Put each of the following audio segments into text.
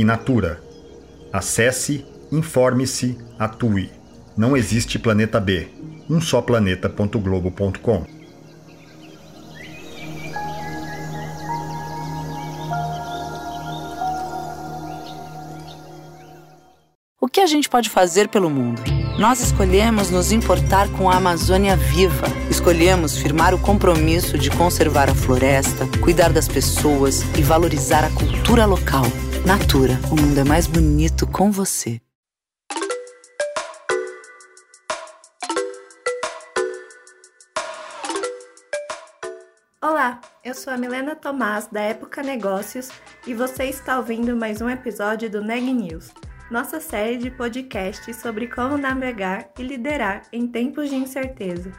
e Natura. Acesse, informe-se, atue. Não existe planeta B. Um só planeta.globo.com. O que a gente pode fazer pelo mundo? Nós escolhemos nos importar com a Amazônia viva. Escolhemos firmar o compromisso de conservar a floresta, cuidar das pessoas e valorizar a cultura local. Natura, o mundo é mais bonito com você. Olá, eu sou a Milena Tomás da Época Negócios e você está ouvindo mais um episódio do Neg News, nossa série de podcasts sobre como navegar e liderar em tempos de incerteza.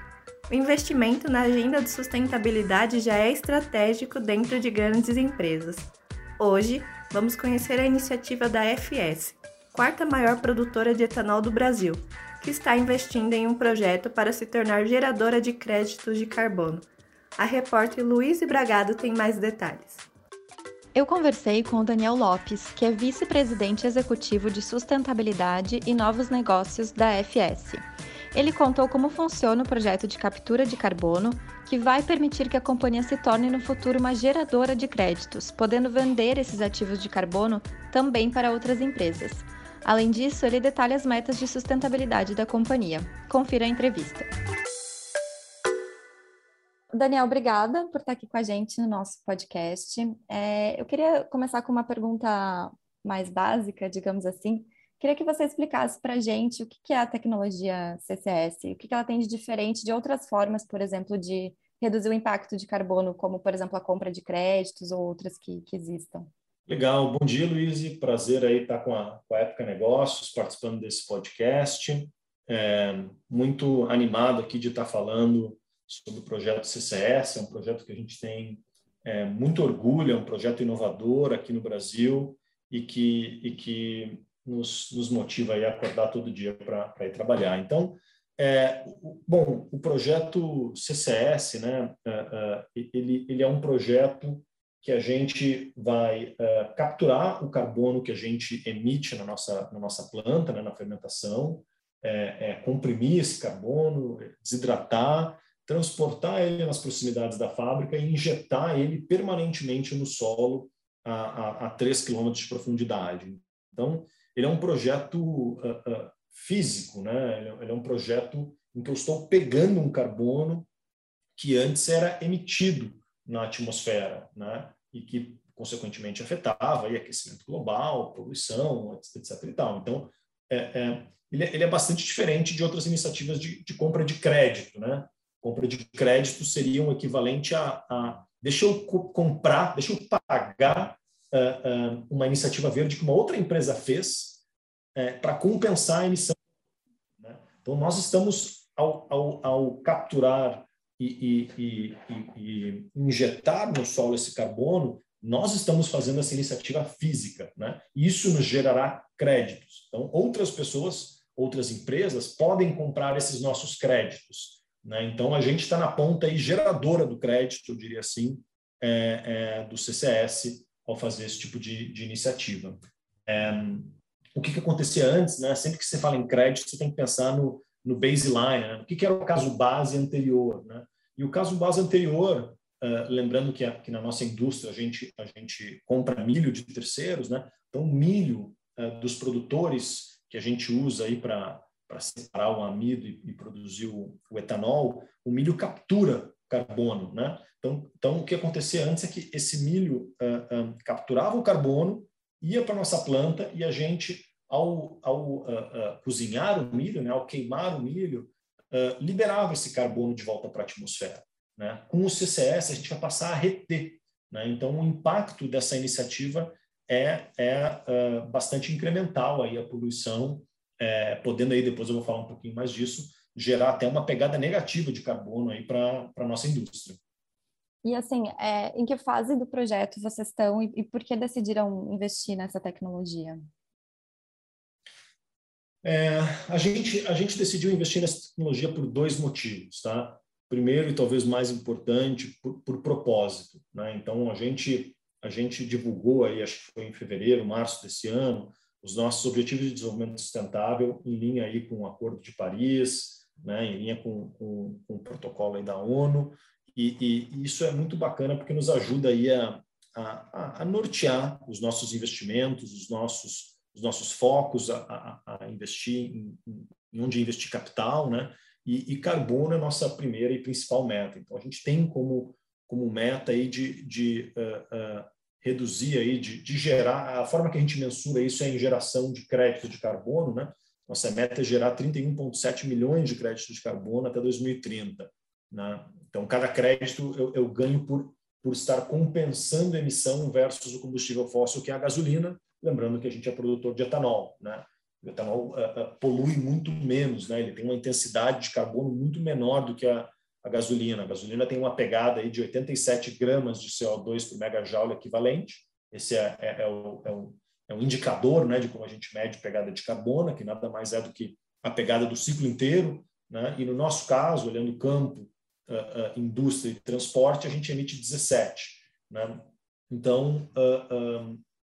O investimento na agenda de sustentabilidade já é estratégico dentro de grandes empresas. Hoje, vamos conhecer a iniciativa da FS, quarta maior produtora de etanol do Brasil, que está investindo em um projeto para se tornar geradora de créditos de carbono. A repórter Luiz Bragado tem mais detalhes. Eu conversei com o Daniel Lopes, que é vice-presidente executivo de sustentabilidade e novos negócios da FS. Ele contou como funciona o projeto de captura de carbono, que vai permitir que a companhia se torne no futuro uma geradora de créditos, podendo vender esses ativos de carbono também para outras empresas. Além disso, ele detalha as metas de sustentabilidade da companhia. Confira a entrevista. Daniel, obrigada por estar aqui com a gente no nosso podcast. É, eu queria começar com uma pergunta mais básica, digamos assim. Queria que você explicasse para a gente o que é a tecnologia CCS, o que ela tem de diferente de outras formas, por exemplo, de reduzir o impacto de carbono, como, por exemplo, a compra de créditos ou outras que, que existam. Legal, bom dia, Luiz. Prazer aí estar com a, com a Época Negócios, participando desse podcast. É, muito animado aqui de estar falando sobre o projeto CCS, é um projeto que a gente tem é, muito orgulho, é um projeto inovador aqui no Brasil e que, e que nos, nos motiva a acordar todo dia para ir trabalhar. Então, é, bom, o projeto CCS, né, é, é, ele, ele é um projeto que a gente vai é, capturar o carbono que a gente emite na nossa, na nossa planta, né, na fermentação, é, é, comprimir esse carbono, desidratar, transportar ele nas proximidades da fábrica e injetar ele permanentemente no solo a, a, a 3 km de profundidade. Então, ele é um projeto uh, uh, físico, né? Ele, é, ele, é um projeto em que eu estou pegando um carbono que antes era emitido na atmosfera, né? E que consequentemente afetava aí, aquecimento global, poluição, etc. E tal. Então, é, é, ele, é, ele, é bastante diferente de outras iniciativas de, de, compra de crédito, né? Compra de crédito seria um equivalente a, a deixa eu comprar, deixa eu pagar uh, uma iniciativa verde que uma outra empresa fez uh, para compensar a emissão. Né? Então, nós estamos, ao, ao, ao capturar e, e, e, e, injetar no solo esse carbono, nós estamos fazendo essa iniciativa física. Né? Isso nos gerará créditos. Então, outras pessoas, outras empresas podem comprar esses nossos créditos. Né? Então, a gente está na ponta aí, geradora do crédito, eu diria assim, é, é, do CCS, ao fazer esse tipo de, de iniciativa. É, o que, que acontecia antes, né? Sempre que você fala em crédito, você tem que pensar no, no baseline, né? o que, que era o caso base anterior, né? E o caso base anterior, uh, lembrando que, a, que, na nossa indústria a gente a gente compra milho de terceiros, né? Então milho uh, dos produtores que a gente usa aí para para separar o amido e, e produzir o, o, etanol, o milho captura carbono, né? Então, então, o que acontecia antes é que esse milho uh, uh, capturava o carbono, ia para nossa planta e a gente, ao, ao uh, cozinhar o milho, né, ao queimar o milho, liberava esse carbono de volta para a atmosfera. Né? Com o CCS, a gente vai passar a reter. Né? Então, o impacto dessa iniciativa é, é uh, bastante incremental aí a poluição, é, podendo aí, depois eu vou falar um pouquinho mais disso, gerar até uma pegada negativa de carbono aí para a nossa indústria. E assim, é, em que fase do projeto vocês estão e, e por que decidiram investir nessa tecnologia? É, a, gente, a gente decidiu investir nessa tecnologia por dois motivos, tá? Primeiro e talvez mais importante, por, por propósito. Né? Então, a gente, a gente divulgou aí, acho que foi em fevereiro, março desse ano, os nossos objetivos de desenvolvimento sustentável em linha aí com o Acordo de Paris, né? em linha com, com, com o protocolo da ONU, e, e, isso é muito bacana porque nos ajuda aí a, a, a nortear os nossos investimentos, os nossos os nossos focos a, a, investir em, em, onde investir capital, né? E, e, carbono é nossa primeira e principal meta. Então a gente tem como como meta aí de, de uh, uh, reduzir aí de, de, gerar a forma que a gente mensura isso é em geração de crédito de carbono, né? Nossa meta é gerar 31,7 milhões de créditos de carbono até 2030. Né? Então cada crédito eu, eu ganho por por estar compensando a emissão versus o combustível fóssil que é a gasolina lembrando que a gente é produtor de etanol, né? O etanol uh, uh, polui muito menos, né? Ele tem uma intensidade de carbono muito menor do que a, a gasolina. A gasolina tem uma pegada aí de 87 gramas de CO2 por megajoule equivalente. Esse é, é, é, o, é, o, é o indicador, né, de como a gente mede pegada de carbono, que nada mais é do que a pegada do ciclo inteiro, né? E no nosso caso, olhando campo, uh, indústria e transporte, a gente emite 17, né? Então,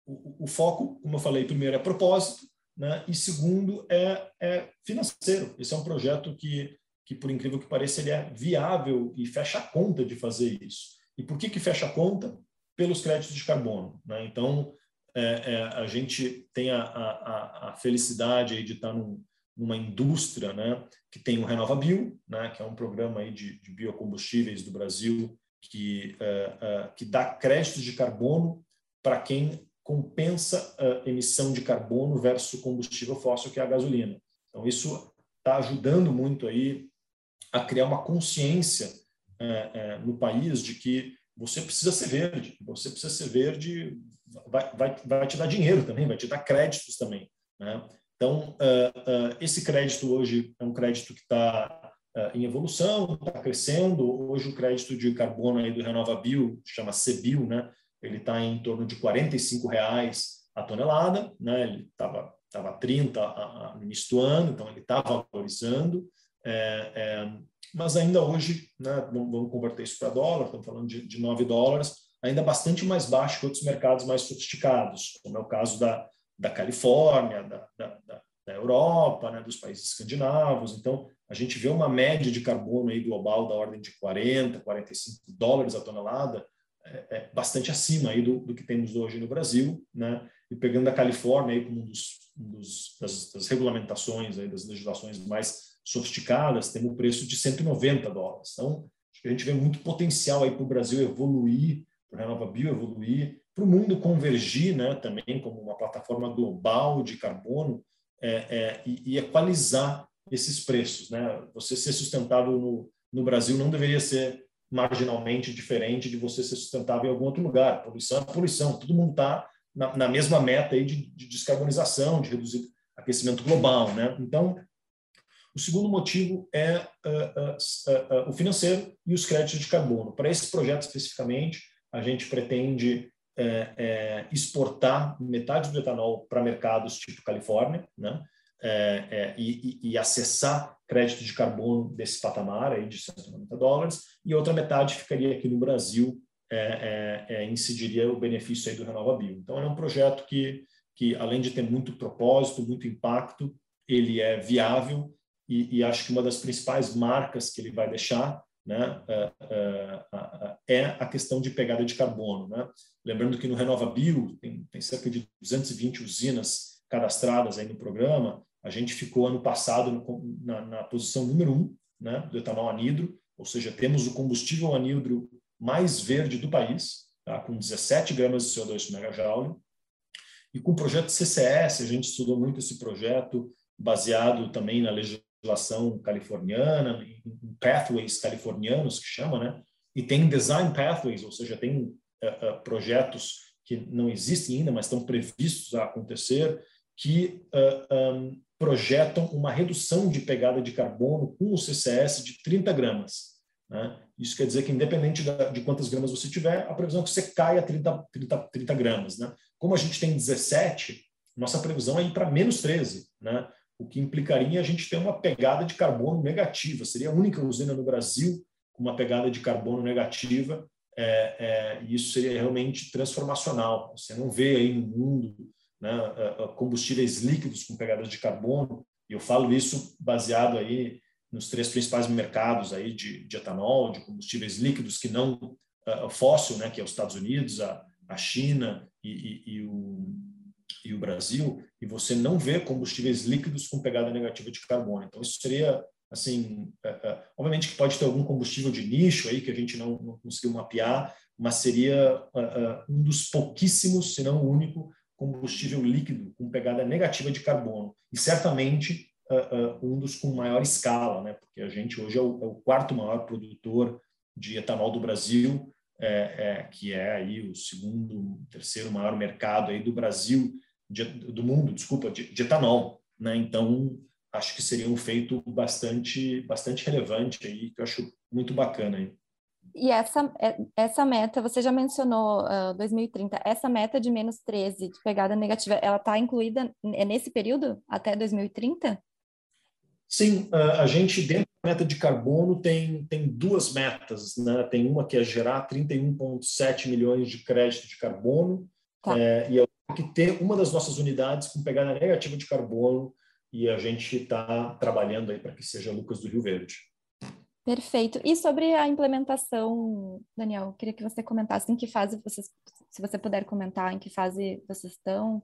o, o, foco, como eu falei, primeiro é propósito, né? e segundo é, é financeiro. Esse é um projeto que, que, por incrível que pareça, ele é viável e fecha a conta de fazer isso. E por que, que fecha a conta? Pelos créditos de carbono. Né? Então, é, é, a gente tem a, a, a felicidade de estar num, numa indústria né, que tem o RenovaBio, né, que é um programa aí de, de biocombustíveis do Brasil que, é, é, que dá créditos de carbono para quem compensa a emissão de carbono versus combustível fóssil, que é a gasolina. Então, isso está ajudando muito aí a criar uma consciência é, é, no país de que você precisa ser verde, você precisa ser verde, vai, vai, vai te dar dinheiro também, vai te dar créditos também. Né? Então, uh, uh, esse crédito hoje é um crédito que está uh, em evolução, está crescendo. Hoje o crédito de carbono aí do RenovaBio, chama CBIO, né? ele está em torno de 45 reais a tonelada, né? Ele estava tava 30 a, a, no início do ano, então ele está valorizando, é, é, mas ainda hoje, né, vamos converter isso para dólar, estamos falando de, de 9 dólares, ainda bastante mais baixo que outros mercados mais sofisticados, como é o caso da, da Califórnia, da, da, da Europa, né, dos países escandinavos. Então, a gente vê uma média de carbono aí global da ordem de 40, 45 dólares a tonelada, é, é, bastante acima aí do, do, que temos hoje no Brasil, né? E pegando a Califórnia aí como um dos, um dos das, das, regulamentações aí das legislações mais sofisticadas, temos o preço de 190 dólares. Então, acho que a gente vê muito potencial aí para o Brasil evoluir, para o Renova Bio evoluir, para o mundo convergir, né? Também como uma plataforma global de carbono é, é, e, e equalizar esses preços, né? Você ser sustentável no, no Brasil não deveria ser marginalmente diferente de você ser sustentável em algum outro lugar. Poluição é poluição, todo mundo está na, na, mesma meta aí de, de, descarbonização, de reduzir aquecimento global. Né? Então, o segundo motivo é uh, uh, uh, o financeiro e os créditos de carbono. Para esse projeto especificamente, a gente pretende é, é, exportar metade do etanol para mercados tipo Califórnia, né? É, é, e, e, acessar crédito de carbono desse patamar aí de 190 dólares, e outra metade ficaria aqui no Brasil, é, é, incidiria o benefício aí do Renova Bio. Então, é um projeto que, que, além de ter muito propósito, muito impacto, ele é viável e, e acho que uma das principais marcas que ele vai deixar né, é, é a questão de pegada de carbono. Né? Lembrando que no Renova Bio tem, tem cerca de 220 usinas cadastradas aí no programa, a gente ficou ano passado no, na, na, posição número um né, do etanol anidro, ou seja, temos o combustível anidro mais verde do país, tá, com 17 gramas de CO2 por megajoule. E com o projeto CCS, a gente estudou muito esse projeto, baseado também na legislação californiana, em pathways californianos, que chama, né? E tem design pathways, ou seja, tem uh, uh, projetos que não existem ainda, mas estão previstos a acontecer, que uh, um, projetam uma redução de pegada de carbono com o CCS de 30 gramas. Né? Isso quer dizer que, independente de quantas gramas você tiver, a previsão é que você caia a 30, 30, 30 gramas. Né? Como a gente tem 17, nossa previsão é ir para menos 13, né? O que implicaria a gente ter uma pegada de carbono negativa. Seria a única usina no Brasil com uma pegada de carbono negativa, é, é, e isso seria realmente transformacional. Você não vê aí no mundo né, combustíveis líquidos com pegadas de carbono, e eu falo isso baseado aí nos três principais mercados aí de, de etanol, de combustíveis líquidos que não uh, fóssil, né, que é os Estados Unidos, a, a China e, e, e, o, e o Brasil, e você não vê combustíveis líquidos com pegada negativa de carbono. Então, isso seria, assim, uh, uh, obviamente que pode ter algum combustível de nicho aí que a gente não, não conseguiu mapear, mas seria um dos pouquíssimos, se não o único, combustível líquido com pegada negativa de carbono. E certamente uh, uh, um dos com maior escala, né? porque a gente hoje é o, é o quarto maior produtor de etanol do Brasil, é, é, que é aí o segundo, terceiro maior mercado aí do Brasil, de, do mundo, desculpa, de, de etanol. Né? Então, acho que seria um feito bastante, bastante relevante aí, que eu acho muito bacana aí. E essa, é, essa meta, você já mencionou uh, 2030, essa meta de menos 13 de pegada negativa, ela está incluída é nesse período, até 2030? Sim, a gente, dentro da meta de carbono, tem, tem duas metas. Né? Tem uma que é gerar 31,7 milhões de crédito de carbono, tá. é, e é que ter uma das nossas unidades com pegada negativa de carbono, e a gente está trabalhando aí para que seja Lucas do Rio Verde. Perfeito. E sobre a implementação, Daniel, queria que você comentasse em que fase vocês, se você puder comentar, em que fase vocês estão.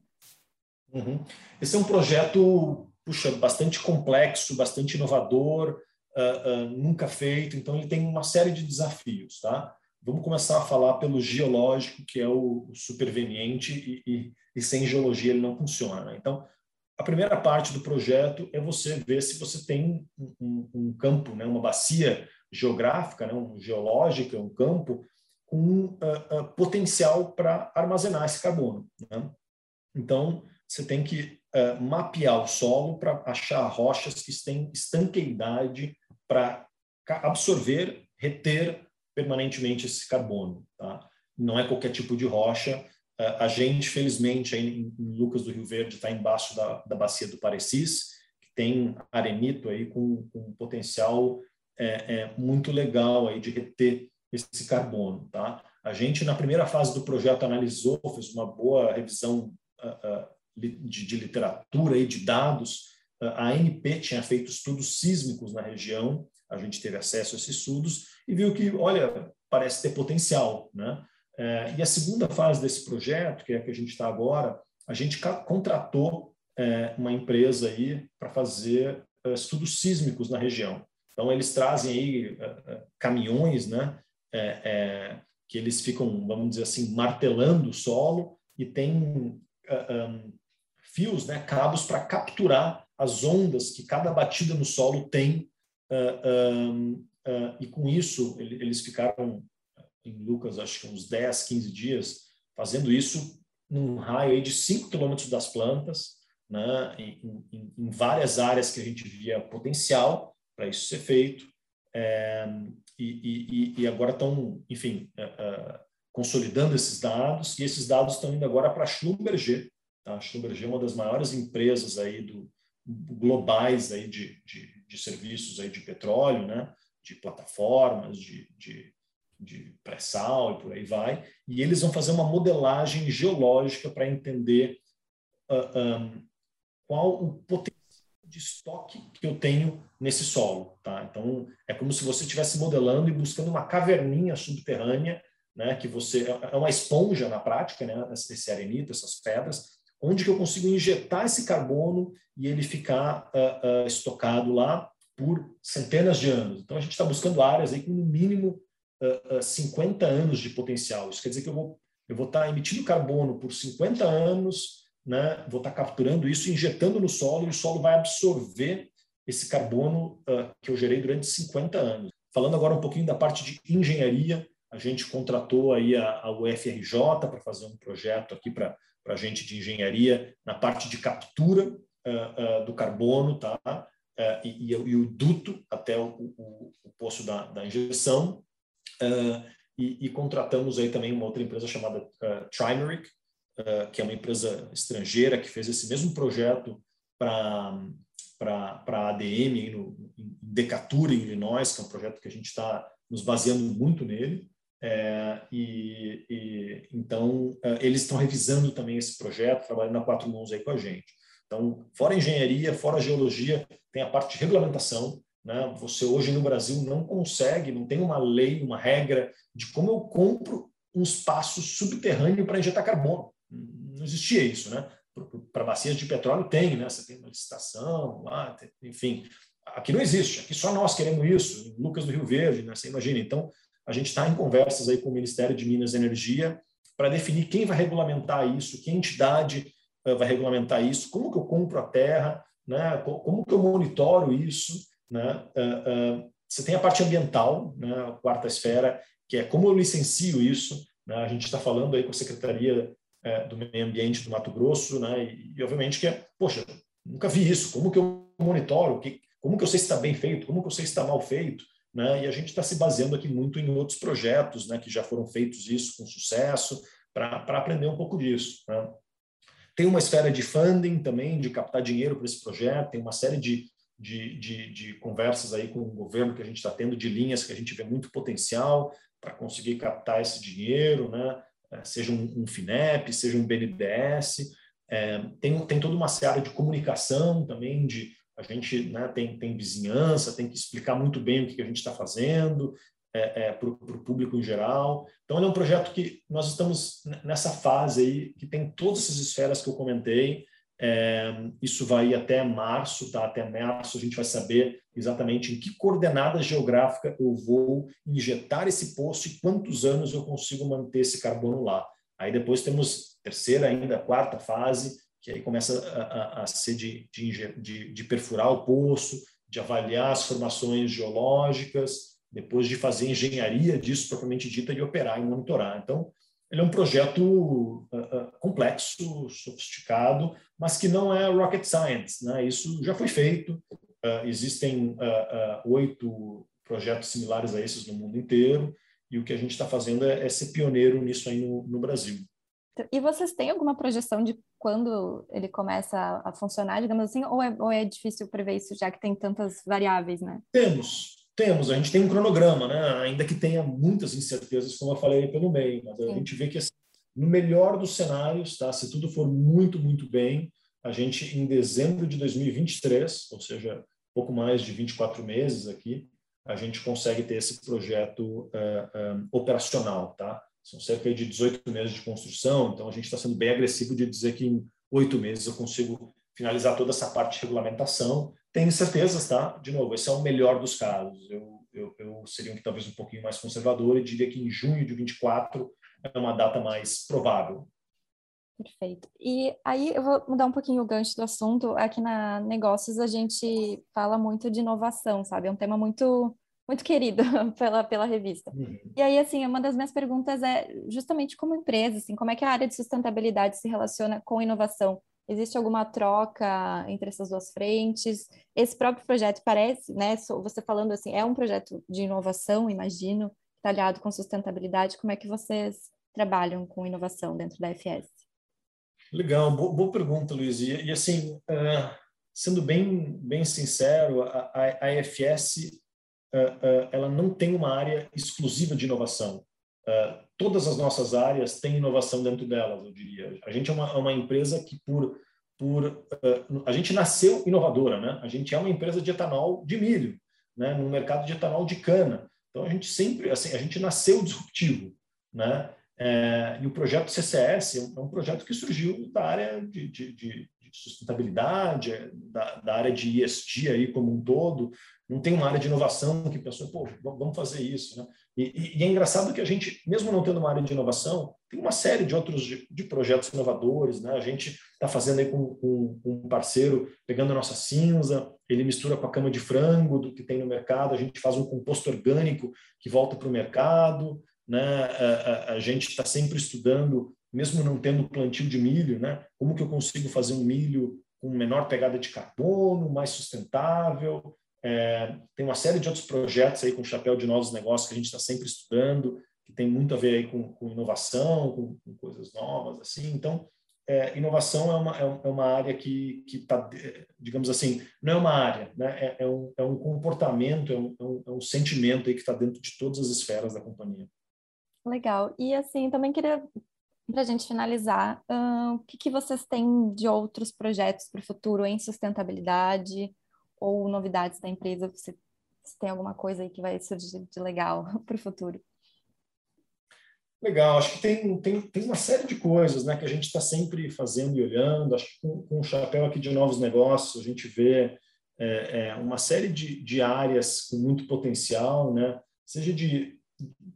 Uhum. Esse é um projeto, puxa, bastante complexo, bastante inovador, uh, uh, nunca feito, então ele tem uma série de desafios, tá? Vamos começar a falar pelo geológico, que é o superveniente, e, e, e sem geologia ele não funciona. Né? Então, a primeira parte do projeto é você ver se você tem um, um campo, né, uma bacia geográfica, né, um, geológica, um campo com uh, potencial para armazenar esse carbono. Né? Então, você tem que uh, mapear o solo para achar rochas que têm estanqueidade para absorver, reter permanentemente esse carbono. Tá? Não é qualquer tipo de rocha, a gente, felizmente, aí em Lucas do Rio Verde, está embaixo da, da bacia do Parecis, que tem arenito aí com, com potencial é, é, muito legal aí de reter esse carbono. Tá? A gente, na primeira fase do projeto, analisou, fez uma boa revisão uh, uh, de, de, literatura e de dados. A ANP tinha feito estudos sísmicos na região, a gente teve acesso a esses estudos e viu que, olha, parece ter potencial, né? É, e a segunda fase desse projeto, que é a que a gente está agora, a gente contratou é, uma empresa aí para fazer é, estudos sísmicos na região. Então, eles trazem aí caminhões, né, que eles ficam, vamos dizer assim, martelando o solo e tem fios, né, cabos para capturar as ondas que cada batida no solo tem. Uh, uh, e com isso, eles ficaram em Lucas, acho que uns 10, 15 dias, fazendo isso num raio de 5 quilômetros das plantas, né, em, em, em, várias áreas que a gente via potencial para isso ser feito. É, e, e, e, agora estão, enfim, é, é, consolidando esses dados, e esses dados estão indo agora para a Schlumberger. Tá? A Schlumberger é uma das maiores empresas aí do, globais aí de, de, de serviços aí de petróleo, né? de plataformas, de, de de pré-sal e por aí vai, e eles vão fazer uma modelagem geológica para entender uh, ah, um, qual o potencial de estoque que eu tenho nesse solo. Tá? Então, é como se você estivesse modelando e buscando uma caverninha subterrânea, né, que você é, é uma esponja na prática, né, esse arenito, essas pedras, onde que eu consigo injetar esse carbono e ele ficar uh, uh, estocado lá por centenas de anos. Então, a gente está buscando áreas aí com no mínimo uh, uh, 50 anos de potencial. Isso quer dizer que eu vou, eu vou estar tá emitindo carbono por 50 anos, né? vou estar tá capturando isso, injetando no solo, e o solo vai absorver esse carbono uh, que eu gerei durante 50 anos. Falando agora um pouquinho da parte de engenharia, a gente contratou aí a, a UFRJ para fazer um projeto aqui para a gente de engenharia na parte de captura uh, uh, do carbono, tá? Uh, e, e, e, o duto até o, o, o poço da, da injeção. E, e, contratamos aí também uma outra empresa chamada uh, Trimeric, que é uma empresa estrangeira que fez esse mesmo projeto para para a ADM no, em Decatur, em Illinois, que é um projeto que a gente está nos baseando muito nele. É, e, e, então é, eles estão revisando também esse projeto, trabalhando a quatro mãos aí com a gente. Então, fora engenharia, fora geologia, tem a parte de regulamentação. Né? Você hoje no Brasil não consegue, não tem uma lei, uma regra de como eu compro um espaço subterrâneo para injetar carbono. Não existia isso, né? Para bacias de petróleo tem, né? Você tem uma licitação, lá, enfim. Aqui não existe. Aqui só nós queremos isso. Lucas do Rio Verde, né? Você imagina. Então, a gente está em conversas aí com o Ministério de Minas e Energia para definir quem vai regulamentar isso, que entidade uh, vai regulamentar isso, como que eu compro a terra, né? Como que eu monitoro isso, né? Uh, uh, você tem a parte ambiental, né? A quarta esfera, que é como eu licencio isso. Né? A gente está falando aí com a Secretaria do Meio Ambiente do Mato Grosso, né? E, e, obviamente que é, poxa, nunca vi isso. Como que eu monitoro? Como que eu sei se está bem feito? Como que eu sei se está mal feito? Né? E a gente está se baseando aqui muito em outros projetos né, que já foram feitos isso com sucesso, para aprender um pouco disso. Né? Tem uma esfera de funding também, de captar dinheiro para esse projeto, tem uma série de, de, de, de conversas aí com o governo que a gente está tendo, de linhas que a gente vê muito potencial para conseguir captar esse dinheiro, né? É, seja um, um FINEP, seja um BNDES. É, tem, tem toda uma série de comunicação também, de a gente né, tem, tem vizinhança, tem que explicar muito bem o que, a gente está fazendo é, é, para o público em geral. Então, ele é um projeto que nós estamos nessa fase aí, que tem todas essas esferas que eu comentei. É, isso vai até março, tá? Até março a gente vai saber exatamente em que coordenada geográfica eu vou injetar esse poço e quantos anos eu consigo manter esse carbono lá. Aí depois temos terceira ainda, quarta fase, que aí começa a, a, a ser de, de, de, perfurar o poço, de avaliar as formações geológicas, depois de fazer engenharia disso propriamente dita e operar e monitorar. Então, ele é um projeto uh, uh, complexo, sofisticado, mas que não é rocket science. Né? Isso já foi feito. Uh, existem oito projetos similares a esses no mundo inteiro. E o que a gente está fazendo é, é, ser pioneiro nisso aí no, no Brasil. E vocês têm alguma projeção de quando ele começa a funcionar, digamos assim, ou é, ou é difícil prever isso, já que tem tantas variáveis, né? Temos, temos. A gente tem um cronograma, né? Ainda que tenha muitas incertezas, como eu falei pelo meio, mas a Sim. gente vê que assim, no melhor dos cenários, tá? Se tudo for muito, muito bem, a gente em dezembro de 2023, ou seja, pouco mais de 24 meses aqui, a gente consegue ter esse projeto uh, um, operacional, tá? São cerca de 18 meses de construção, então a gente está sendo bem agressivo de dizer que em oito meses eu consigo finalizar toda essa parte de regulamentação. Tenho certezas, tá? De novo, esse é o melhor dos casos. Eu, eu, eu seria um, talvez um pouquinho mais conservador e diria que em junho de 24 é uma data mais provável. Perfeito. E aí eu vou mudar um pouquinho o gancho do assunto. Aqui na Negócios a gente fala muito de inovação, sabe? É um tema muito muito querido pela, pela revista. Uhum. E aí, assim, uma das minhas perguntas é justamente como empresa, assim, como é que a área de sustentabilidade se relaciona com inovação? Existe alguma troca entre essas duas frentes? Esse próprio projeto parece, né, você falando assim, é um projeto de inovação, imagino, talhado com sustentabilidade. Como é que vocês trabalham com inovação dentro da FS? Legal, boa, boa pergunta, Luiz. E, e assim, uh, sendo bem, bem sincero, a, a, a FS ela não tem uma área exclusiva de inovação. Eh, todas as nossas áreas têm inovação dentro delas, eu diria. A gente é uma, é uma empresa que, por, por a gente nasceu inovadora, né? A gente é uma empresa de etanol de milho, né? No mercado de etanol de cana. Então a gente sempre, assim, a gente nasceu disruptivo, né? É, e o projeto CCS é um projeto que surgiu da área de, de, de, sustentabilidade, da, da, área de ESG aí como um todo, não tem uma área de inovação que pensou, pô, vamos fazer isso, né? E, e, é engraçado que a gente, mesmo não tendo uma área de inovação, tem uma série de outros de, de projetos inovadores, né? A gente está fazendo aí com, com, com, um parceiro, pegando a nossa cinza, ele mistura com a cama de frango do que tem no mercado, a gente faz um composto orgânico que volta para o mercado. né? A, a, a gente está sempre estudando, mesmo não tendo plantio de milho, né? Como que eu consigo fazer um milho com menor pegada de carbono, mais sustentável? É, tem uma série de outros projetos aí com chapéu de novos negócios que a gente está sempre estudando, que tem muito a ver aí com, com inovação, com, com, coisas novas, assim. Então, é, inovação é uma, é, é uma área que está, digamos assim, não é uma área, né? é, é, um, é um comportamento, é um, é um, é sentimento aí que está dentro de todas as esferas da companhia. Legal. E assim, também queria, para a gente finalizar, uh, o que, que vocês têm de outros projetos para o futuro em sustentabilidade ou novidades da empresa? Você, você tem alguma coisa aí que vai surgir de legal para o futuro? Legal, acho que tem, tem, tem uma série de coisas né, que a gente está sempre fazendo e olhando. Acho que com, com o chapéu aqui de novos negócios, a gente vê é, é, uma série de, de áreas com muito potencial, né, seja de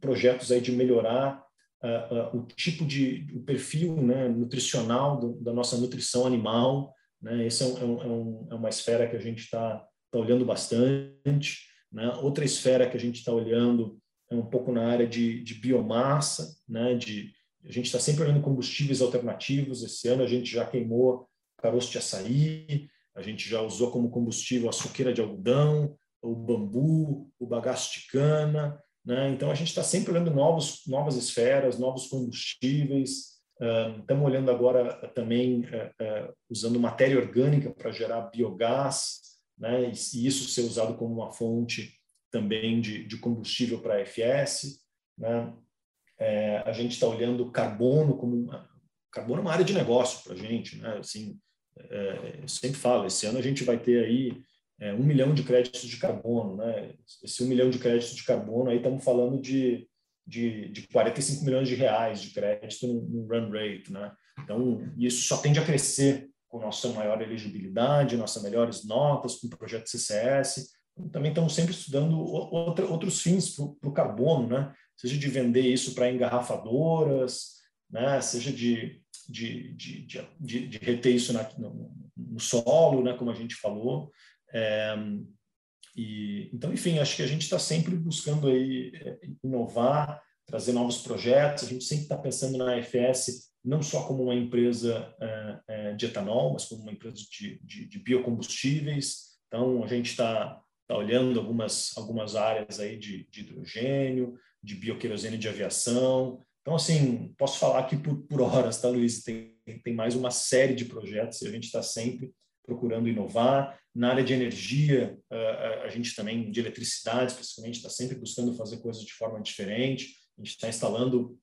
projetos aí de melhorar uh, o tipo de o perfil né, nutricional do, da nossa nutrição animal. Né, essa é, é, um, é, um, é, uma esfera que a gente está tá olhando bastante. Né? Outra esfera que a gente está olhando é um pouco na área de, de biomassa, né? De a gente está sempre olhando combustíveis alternativos. Esse ano a gente já queimou caroço de açaí, a gente já usou como combustível a de algodão, o bambu, o bagaço de cana. Né? Então a gente está sempre olhando novos, novas esferas, novos combustíveis. estamos olhando agora também usando matéria orgânica para gerar biogás, né? e isso ser usado como uma fonte também de, de combustível para FS. Né? É, a gente está olhando carbono como uma, carbono é uma área de negócio para a gente, né? Assim, é, eu sempre falo, esse ano a gente vai ter aí é, um milhão de créditos de carbono, né? Esse um milhão de créditos de carbono aí estamos falando de, de, de 45 milhões de reais de crédito no, no run rate, né? Então isso só tende a crescer com nossa maior elegibilidade, nossas melhores notas, com o projeto CCS também estamos sempre estudando outra, outros fins para o carbono, né? seja de vender isso para engarrafadoras, né? seja de, de, de, de, de reter isso na, no, no, solo, né? como a gente falou. É, e, então, enfim, acho que a gente está sempre buscando aí é, inovar, trazer novos projetos. A gente sempre está pensando na FS não só como uma empresa é, é, de etanol, mas como uma empresa de, de, de biocombustíveis. Então, a gente está está olhando algumas, algumas áreas aí de, de hidrogênio, de bioquerosene de aviação. Então, assim, posso falar aqui por, por horas, tá, Luiz? Tem, tem mais uma série de projetos e a gente está sempre procurando inovar. Na área de energia, a, a gente também, de eletricidade, especificamente, está sempre buscando fazer coisas de forma diferente. A gente está instalando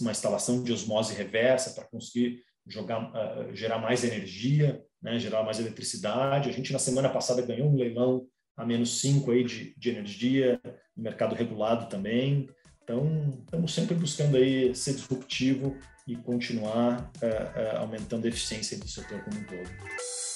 uma instalação de osmose reversa para conseguir jogar, gerar mais energia, né, gerar mais eletricidade. A gente, na semana passada, ganhou um leilão a menos 5 aí de, de energia, no mercado regulado também. Então, estamos sempre buscando aí ser disruptivo e continuar uh, uh, aumentando a eficiência do setor como um todo.